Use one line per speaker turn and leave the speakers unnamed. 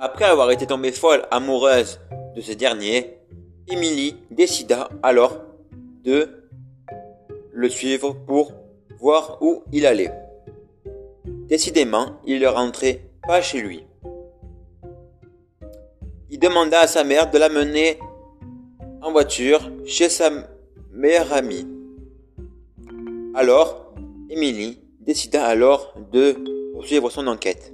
Après avoir été tombée folle amoureuse de ce dernier, Emily décida alors de le suivre pour voir où il allait. Décidément, il ne rentrait pas chez lui. Il demanda à sa mère de l'amener en voiture chez sa meilleure amie. Alors, Emily décida alors de poursuivre son enquête.